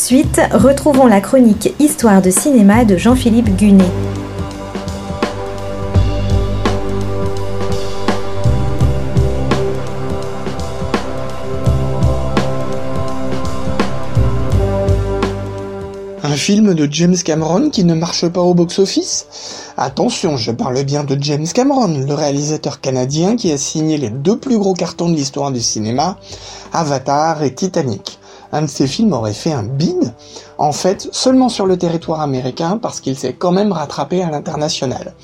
de suite, retrouvons la chronique Histoire de cinéma de Jean-Philippe Gunet. Un film de James Cameron qui ne marche pas au box-office? Attention, je parle bien de James Cameron, le réalisateur canadien qui a signé les deux plus gros cartons de l'histoire du cinéma, Avatar et Titanic. Un de ces films aurait fait un bid, en fait seulement sur le territoire américain parce qu'il s'est quand même rattrapé à l'international.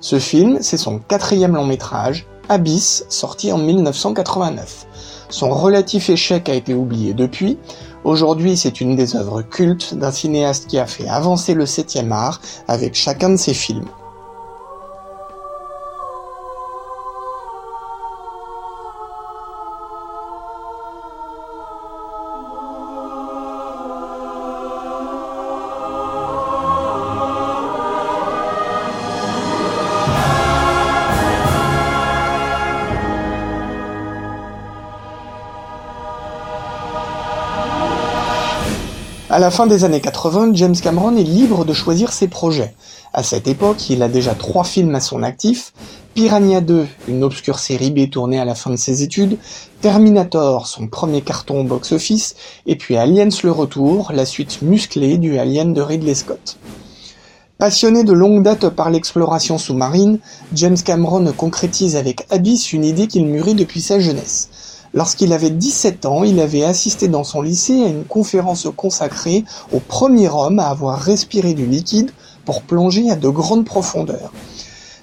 Ce film, c'est son quatrième long métrage, Abyss, sorti en 1989. Son relatif échec a été oublié depuis, Aujourd'hui, c'est une des œuvres cultes d'un cinéaste qui a fait avancer le 7 art avec chacun de ses films. À la fin des années 80, James Cameron est libre de choisir ses projets. À cette époque, il a déjà trois films à son actif, Piranha 2, une obscure série B tournée à la fin de ses études, Terminator, son premier carton au box-office, et puis Aliens le retour, la suite musclée du Alien de Ridley Scott. Passionné de longue date par l'exploration sous-marine, James Cameron concrétise avec Abyss une idée qu'il mûrit depuis sa jeunesse. Lorsqu'il avait 17 ans, il avait assisté dans son lycée à une conférence consacrée au premier homme à avoir respiré du liquide pour plonger à de grandes profondeurs.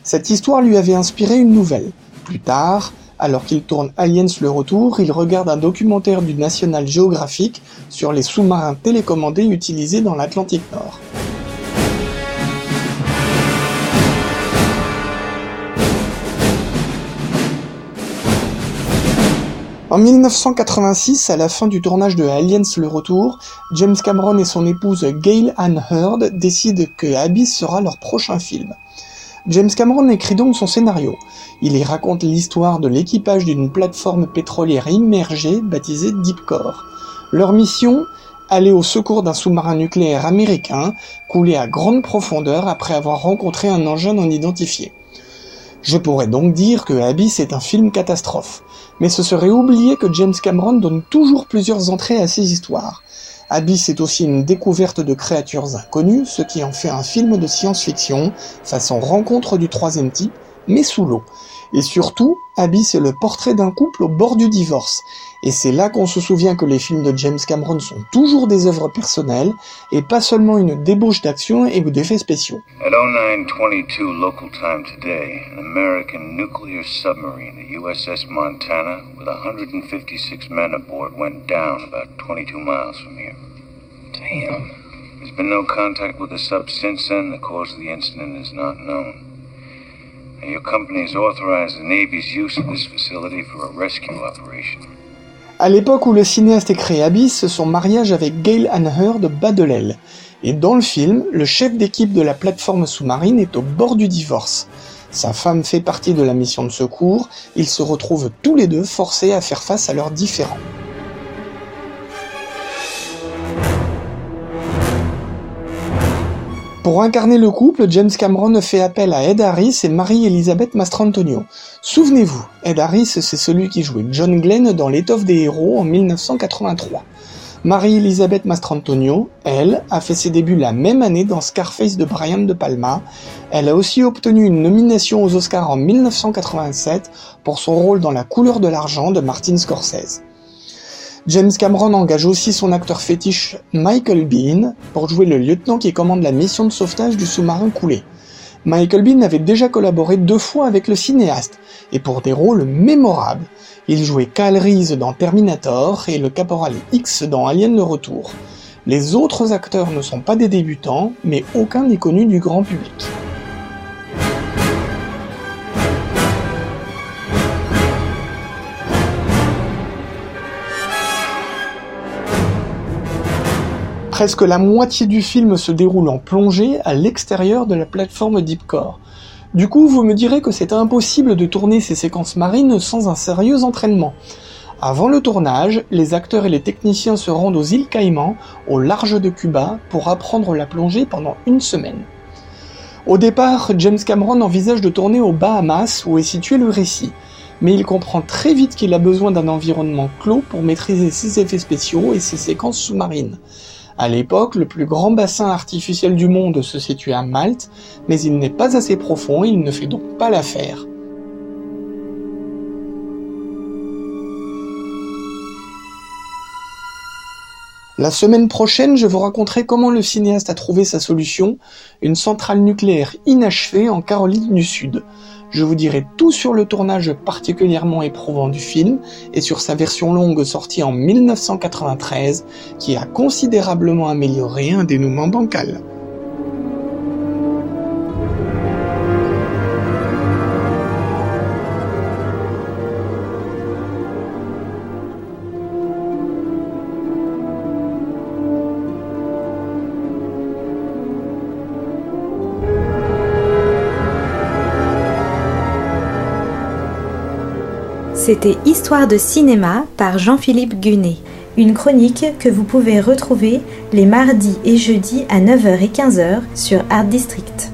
Cette histoire lui avait inspiré une nouvelle. Plus tard, alors qu'il tourne Aliens le retour, il regarde un documentaire du National Geographic sur les sous-marins télécommandés utilisés dans l'Atlantique Nord. En 1986, à la fin du tournage de Aliens le Retour, James Cameron et son épouse Gail Ann Hurd décident que Abyss sera leur prochain film. James Cameron écrit donc son scénario. Il y raconte l'histoire de l'équipage d'une plateforme pétrolière immergée baptisée Deepcore. Leur mission Aller au secours d'un sous-marin nucléaire américain coulé à grande profondeur après avoir rencontré un engin non identifié. Je pourrais donc dire que Abyss est un film catastrophe, mais ce serait oublier que James Cameron donne toujours plusieurs entrées à ses histoires. Abyss est aussi une découverte de créatures inconnues, ce qui en fait un film de science-fiction, façon rencontre du troisième type, mais sous l'eau. Et surtout, Abyss est le portrait d'un couple au bord du divorce. Et c'est là qu'on se souvient que les films de James Cameron sont toujours des œuvres personnelles et pas seulement une débauche d'action et d'effets spéciaux. At 0922 local time today, an American nuclear submarine, the USS Montana, with 156 men aboard, went down about 22 miles from here. Damn. There's been no contact with the sub since then. The cause of the incident is not known. À l'époque où le cinéaste créé Abyss, son mariage avec Gail Ann Hurd bat de l'aile. Et dans le film, le chef d'équipe de la plateforme sous-marine est au bord du divorce. Sa femme fait partie de la mission de secours, ils se retrouvent tous les deux forcés à faire face à leurs différends. Pour incarner le couple, James Cameron fait appel à Ed Harris et Marie-Elisabeth Mastrantonio. Souvenez-vous, Ed Harris, c'est celui qui jouait John Glenn dans L'étoffe des héros en 1983. Marie-Elisabeth Mastrantonio, elle, a fait ses débuts la même année dans Scarface de Brian De Palma. Elle a aussi obtenu une nomination aux Oscars en 1987 pour son rôle dans La couleur de l'argent de Martin Scorsese. James Cameron engage aussi son acteur fétiche Michael Bean pour jouer le lieutenant qui commande la mission de sauvetage du sous-marin coulé. Michael Bean avait déjà collaboré deux fois avec le cinéaste, et pour des rôles mémorables. Il jouait Kyle Reese dans Terminator et le caporal X dans Alien le Retour. Les autres acteurs ne sont pas des débutants, mais aucun n'est connu du grand public. Presque la moitié du film se déroule en plongée à l'extérieur de la plateforme Deepcore. Du coup, vous me direz que c'est impossible de tourner ces séquences marines sans un sérieux entraînement. Avant le tournage, les acteurs et les techniciens se rendent aux îles Caïmans, au large de Cuba, pour apprendre la plongée pendant une semaine. Au départ, James Cameron envisage de tourner aux Bahamas où est situé le récit, mais il comprend très vite qu'il a besoin d'un environnement clos pour maîtriser ses effets spéciaux et ses séquences sous-marines. À l'époque, le plus grand bassin artificiel du monde se situe à Malte, mais il n'est pas assez profond et il ne fait donc pas l'affaire. La semaine prochaine, je vous raconterai comment le cinéaste a trouvé sa solution, une centrale nucléaire inachevée en Caroline du Sud. Je vous dirai tout sur le tournage particulièrement éprouvant du film et sur sa version longue sortie en 1993 qui a considérablement amélioré un dénouement bancal. C'était Histoire de cinéma par Jean-Philippe Gunet, une chronique que vous pouvez retrouver les mardis et jeudis à 9h et 15h sur Art District.